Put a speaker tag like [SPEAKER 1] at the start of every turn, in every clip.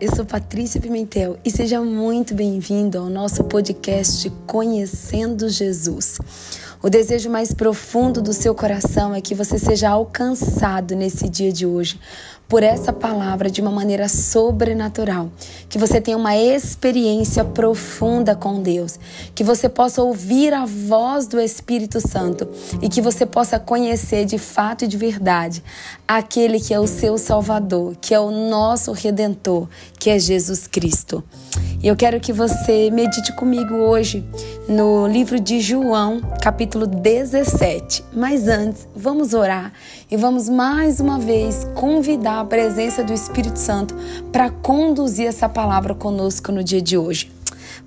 [SPEAKER 1] eu sou Patrícia Pimentel e seja muito bem-vindo ao nosso podcast Conhecendo Jesus. O desejo mais profundo do seu coração é que você seja alcançado nesse dia de hoje por essa palavra de uma maneira sobrenatural, que você tenha uma experiência profunda com Deus, que você possa ouvir a voz do Espírito Santo e que você possa conhecer de fato e de verdade aquele que é o seu Salvador, que é o nosso redentor, que é Jesus Cristo. E eu quero que você medite comigo hoje no livro de João, capítulo 17. Mas antes, vamos orar e vamos mais uma vez convidar a presença do Espírito Santo para conduzir essa palavra conosco no dia de hoje.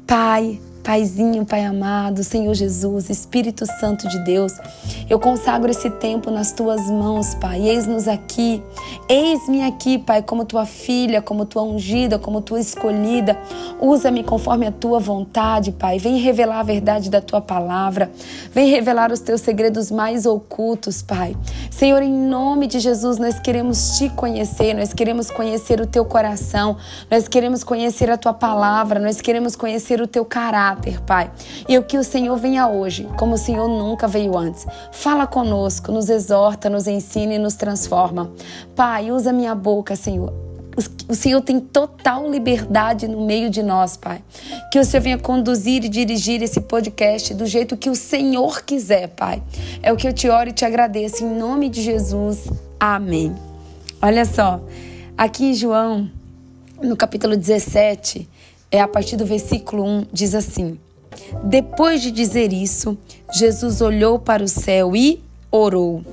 [SPEAKER 1] Pai, Paizinho, Pai amado, Senhor Jesus, Espírito Santo de Deus, eu consagro esse tempo nas tuas mãos, Pai. Eis-nos aqui, eis-me aqui, Pai, como tua filha, como tua ungida, como tua escolhida. Usa-me conforme a tua vontade, Pai. Vem revelar a verdade da tua palavra, vem revelar os teus segredos mais ocultos, Pai. Senhor, em nome de Jesus, nós queremos te conhecer, nós queremos conhecer o teu coração, nós queremos conhecer a tua palavra, nós queremos conhecer o teu caráter caráter, Pai. E o que o Senhor venha hoje, como o Senhor nunca veio antes. Fala conosco, nos exorta, nos ensina e nos transforma. Pai, usa minha boca, Senhor. O Senhor tem total liberdade no meio de nós, Pai. Que o Senhor venha conduzir e dirigir esse podcast do jeito que o Senhor quiser, Pai. É o que eu te oro e te agradeço. Em nome de Jesus. Amém. Olha só, aqui em João, no capítulo 17, é a partir do versículo 1, diz assim: Depois de dizer isso, Jesus olhou para o céu e orou: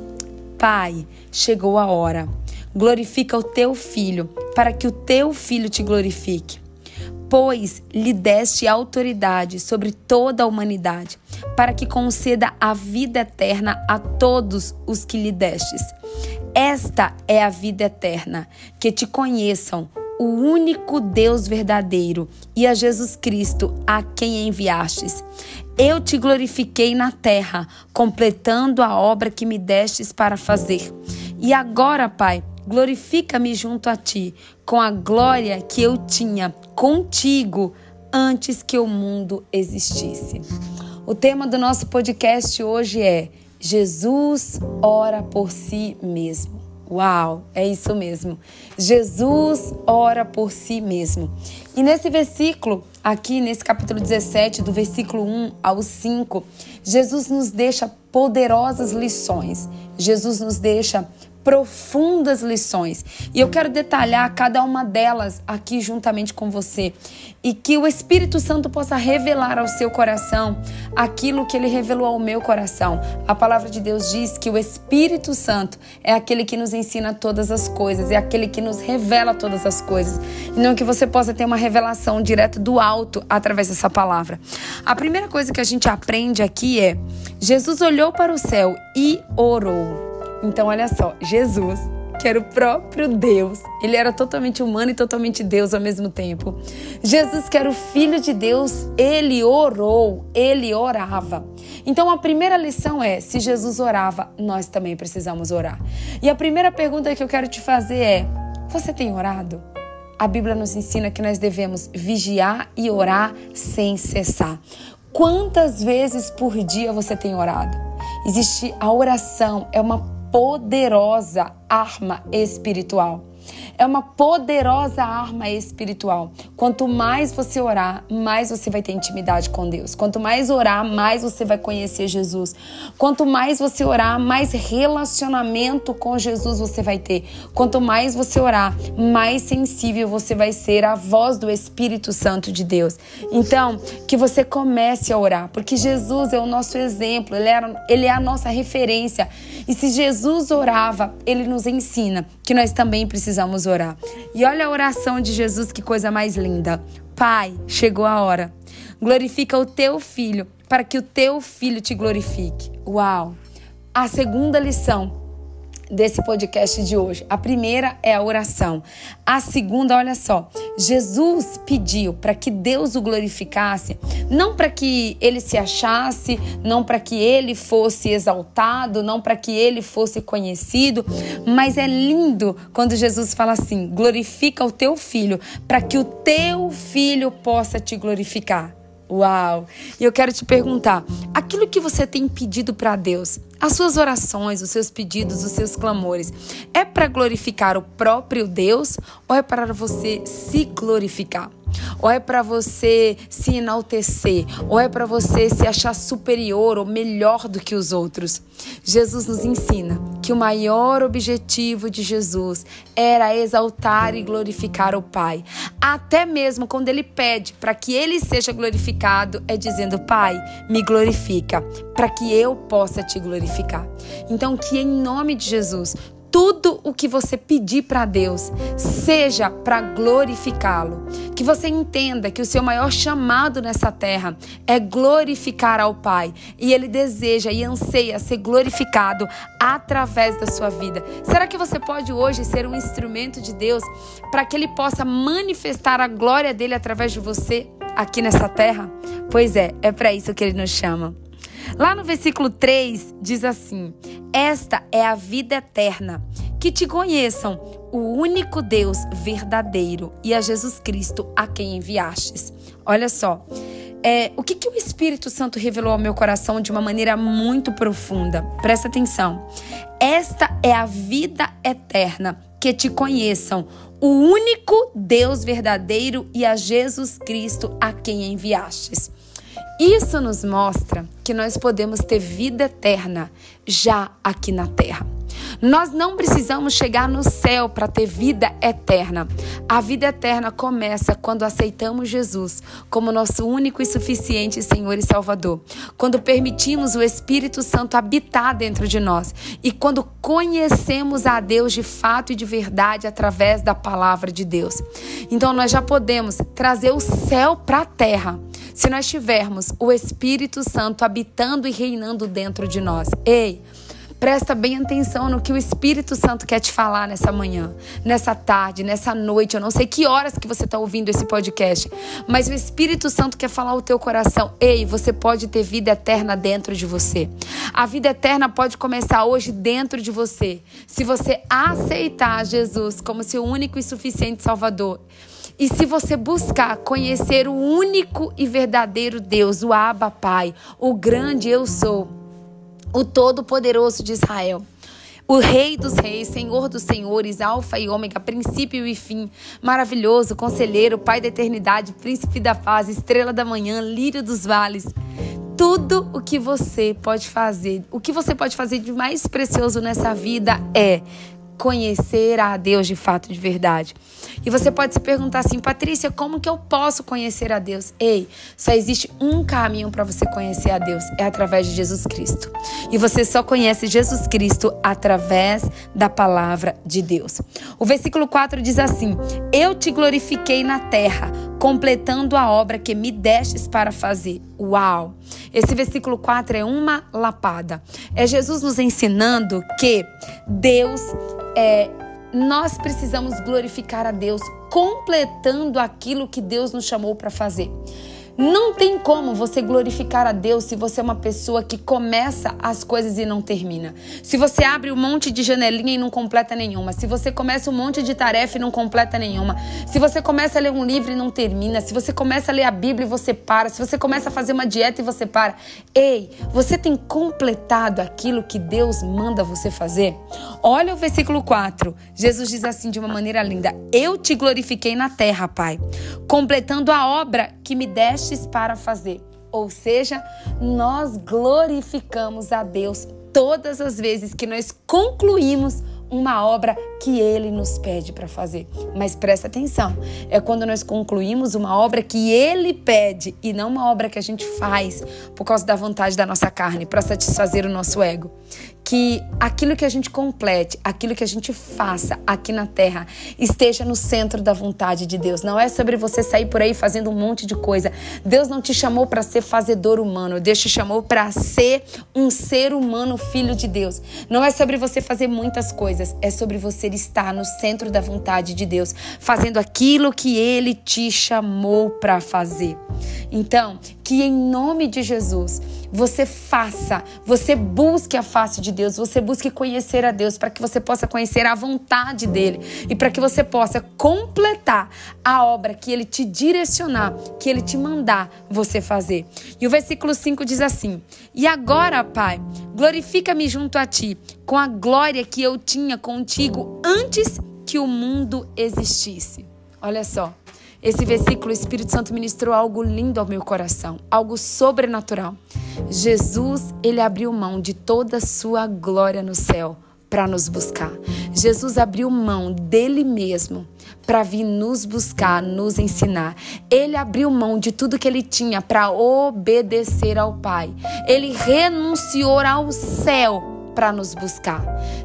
[SPEAKER 1] Pai, chegou a hora. Glorifica o teu filho, para que o teu filho te glorifique. Pois lhe deste autoridade sobre toda a humanidade, para que conceda a vida eterna a todos os que lhe destes. Esta é a vida eterna, que te conheçam, o único Deus verdadeiro e a Jesus Cristo, a quem enviastes. Eu te glorifiquei na terra, completando a obra que me destes para fazer. E agora, Pai, glorifica-me junto a ti, com a glória que eu tinha contigo antes que o mundo existisse. O tema do nosso podcast hoje é Jesus ora por si mesmo. Uau, é isso mesmo. Jesus ora por si mesmo. E nesse versículo, aqui nesse capítulo 17, do versículo 1 ao 5, Jesus nos deixa poderosas lições. Jesus nos deixa profundas lições. E eu quero detalhar cada uma delas aqui juntamente com você. E que o Espírito Santo possa revelar ao seu coração aquilo que ele revelou ao meu coração. A palavra de Deus diz que o Espírito Santo é aquele que nos ensina todas as coisas, é aquele que nos revela todas as coisas. E não que você possa ter uma revelação direto do alto através dessa palavra. A primeira coisa que a gente aprende aqui é: Jesus olhou para o céu e orou. Então, olha só, Jesus, que era o próprio Deus, ele era totalmente humano e totalmente Deus ao mesmo tempo. Jesus, que era o Filho de Deus, ele orou, ele orava. Então, a primeira lição é: se Jesus orava, nós também precisamos orar. E a primeira pergunta que eu quero te fazer é: você tem orado? A Bíblia nos ensina que nós devemos vigiar e orar sem cessar. Quantas vezes por dia você tem orado? Existe a oração, é uma poderosa arma espiritual. É uma poderosa arma espiritual. Quanto mais você orar, mais você vai ter intimidade com Deus. Quanto mais orar, mais você vai conhecer Jesus. Quanto mais você orar, mais relacionamento com Jesus você vai ter. Quanto mais você orar, mais sensível você vai ser à voz do Espírito Santo de Deus. Então, que você comece a orar, porque Jesus é o nosso exemplo, ele, era, ele é a nossa referência. E se Jesus orava, ele nos ensina que nós também precisamos orar. E olha a oração de Jesus, que coisa mais linda. Pai, chegou a hora. Glorifica o teu filho, para que o teu filho te glorifique. Uau! A segunda lição desse podcast de hoje. A primeira é a oração. A segunda, olha só, Jesus pediu para que Deus o glorificasse, não para que ele se achasse, não para que ele fosse exaltado, não para que ele fosse conhecido, mas é lindo quando Jesus fala assim: glorifica o teu filho, para que o teu filho possa te glorificar. Uau! E eu quero te perguntar: aquilo que você tem pedido para Deus, as suas orações, os seus pedidos, os seus clamores, é para glorificar o próprio Deus ou é para você se glorificar? ou é para você se enaltecer, ou é para você se achar superior ou melhor do que os outros. Jesus nos ensina que o maior objetivo de Jesus era exaltar e glorificar o Pai. Até mesmo quando ele pede para que ele seja glorificado, é dizendo: Pai, me glorifica, para que eu possa te glorificar. Então, que em nome de Jesus, tudo o que você pedir para Deus seja para glorificá-lo. Que você entenda que o seu maior chamado nessa terra é glorificar ao Pai e ele deseja e anseia ser glorificado através da sua vida. Será que você pode hoje ser um instrumento de Deus para que ele possa manifestar a glória dele através de você aqui nessa terra? Pois é, é para isso que ele nos chama. Lá no versículo 3 diz assim: Esta é a vida eterna, que te conheçam o único Deus verdadeiro e a Jesus Cristo a quem enviastes. Olha só. É, o que, que o Espírito Santo revelou ao meu coração de uma maneira muito profunda? Presta atenção. Esta é a vida eterna, que te conheçam o único Deus verdadeiro e a Jesus Cristo a quem enviastes. Isso nos mostra que nós podemos ter vida eterna já aqui na terra. Nós não precisamos chegar no céu para ter vida eterna. A vida eterna começa quando aceitamos Jesus como nosso único e suficiente Senhor e Salvador. Quando permitimos o Espírito Santo habitar dentro de nós e quando conhecemos a Deus de fato e de verdade através da palavra de Deus. Então nós já podemos trazer o céu para a terra se nós tivermos o Espírito Santo habitando e reinando dentro de nós. Ei, Presta bem atenção no que o Espírito Santo quer te falar nessa manhã, nessa tarde, nessa noite. Eu não sei que horas que você está ouvindo esse podcast, mas o Espírito Santo quer falar o teu coração. Ei, você pode ter vida eterna dentro de você. A vida eterna pode começar hoje dentro de você. Se você aceitar Jesus como seu único e suficiente Salvador. E se você buscar conhecer o único e verdadeiro Deus, o Abba Pai, o grande eu sou, o Todo-Poderoso de Israel, o Rei dos Reis, Senhor dos Senhores, Alfa e Ômega, princípio e fim, maravilhoso, conselheiro, Pai da eternidade, príncipe da paz, estrela da manhã, lírio dos vales. Tudo o que você pode fazer, o que você pode fazer de mais precioso nessa vida é conhecer a Deus de fato, de verdade. E você pode se perguntar assim, Patrícia, como que eu posso conhecer a Deus? Ei, só existe um caminho para você conhecer a Deus, é através de Jesus Cristo. E você só conhece Jesus Cristo através da palavra de Deus. O versículo 4 diz assim: Eu te glorifiquei na terra, completando a obra que me destes para fazer. Uau! Esse versículo 4 é uma lapada. É Jesus nos ensinando que Deus é, nós precisamos glorificar a Deus completando aquilo que Deus nos chamou para fazer. Não tem como você glorificar a Deus se você é uma pessoa que começa as coisas e não termina. Se você abre um monte de janelinha e não completa nenhuma. Se você começa um monte de tarefa e não completa nenhuma. Se você começa a ler um livro e não termina. Se você começa a ler a Bíblia e você para. Se você começa a fazer uma dieta e você para. Ei, você tem completado aquilo que Deus manda você fazer? Olha o versículo 4. Jesus diz assim de uma maneira linda: Eu te glorifiquei na terra, Pai, completando a obra que me deste para fazer. Ou seja, nós glorificamos a Deus todas as vezes que nós concluímos uma obra que ele nos pede para fazer. Mas presta atenção, é quando nós concluímos uma obra que ele pede e não uma obra que a gente faz por causa da vontade da nossa carne, para satisfazer o nosso ego que aquilo que a gente complete, aquilo que a gente faça aqui na terra, esteja no centro da vontade de Deus. Não é sobre você sair por aí fazendo um monte de coisa. Deus não te chamou para ser fazedor humano, Deus te chamou para ser um ser humano, filho de Deus. Não é sobre você fazer muitas coisas, é sobre você estar no centro da vontade de Deus, fazendo aquilo que ele te chamou para fazer. Então, que em nome de Jesus você faça, você busque a face de Deus, você busque conhecer a Deus para que você possa conhecer a vontade dele e para que você possa completar a obra que ele te direcionar, que ele te mandar você fazer. E o versículo 5 diz assim: E agora, Pai, glorifica-me junto a ti com a glória que eu tinha contigo antes que o mundo existisse. Olha só. Esse versículo, o Espírito Santo ministrou algo lindo ao meu coração, algo sobrenatural. Jesus, ele abriu mão de toda a sua glória no céu para nos buscar. Jesus abriu mão dele mesmo para vir nos buscar, nos ensinar. Ele abriu mão de tudo que ele tinha para obedecer ao Pai. Ele renunciou ao céu para nos buscar.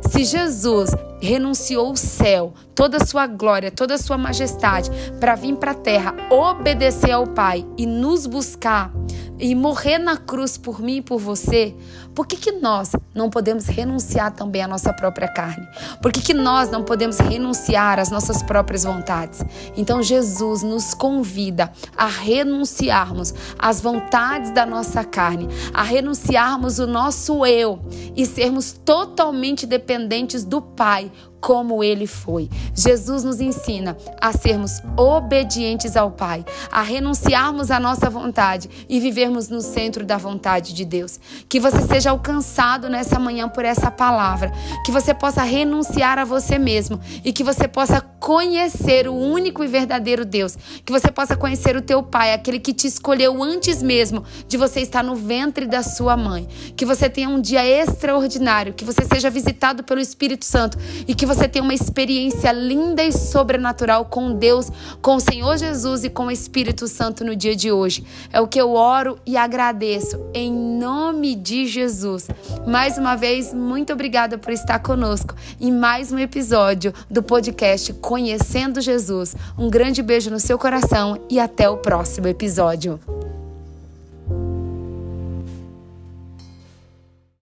[SPEAKER 1] Se Jesus renunciou o céu, toda a sua glória, toda a sua majestade, para vir para a terra, obedecer ao Pai e nos buscar e morrer na cruz por mim e por você, por que, que nós não podemos renunciar também à nossa própria carne? Por que, que nós não podemos renunciar às nossas próprias vontades? Então Jesus nos convida a renunciarmos às vontades da nossa carne, a renunciarmos o nosso eu e sermos totalmente dependentes do Pai como ele foi. Jesus nos ensina a sermos obedientes ao Pai, a renunciarmos à nossa vontade e vivermos no centro da vontade de Deus. Que você seja alcançado nessa manhã por essa palavra, que você possa renunciar a você mesmo e que você possa conhecer o único e verdadeiro Deus, que você possa conhecer o teu Pai, aquele que te escolheu antes mesmo de você estar no ventre da sua mãe. Que você tenha um dia extraordinário, que você seja visitado pelo Espírito Santo e que você você tenha uma experiência linda e sobrenatural com Deus, com o Senhor Jesus e com o Espírito Santo no dia de hoje. É o que eu oro e agradeço em nome de Jesus. Mais uma vez, muito obrigada por estar conosco em mais um episódio do podcast Conhecendo Jesus. Um grande beijo no seu coração e até o próximo episódio.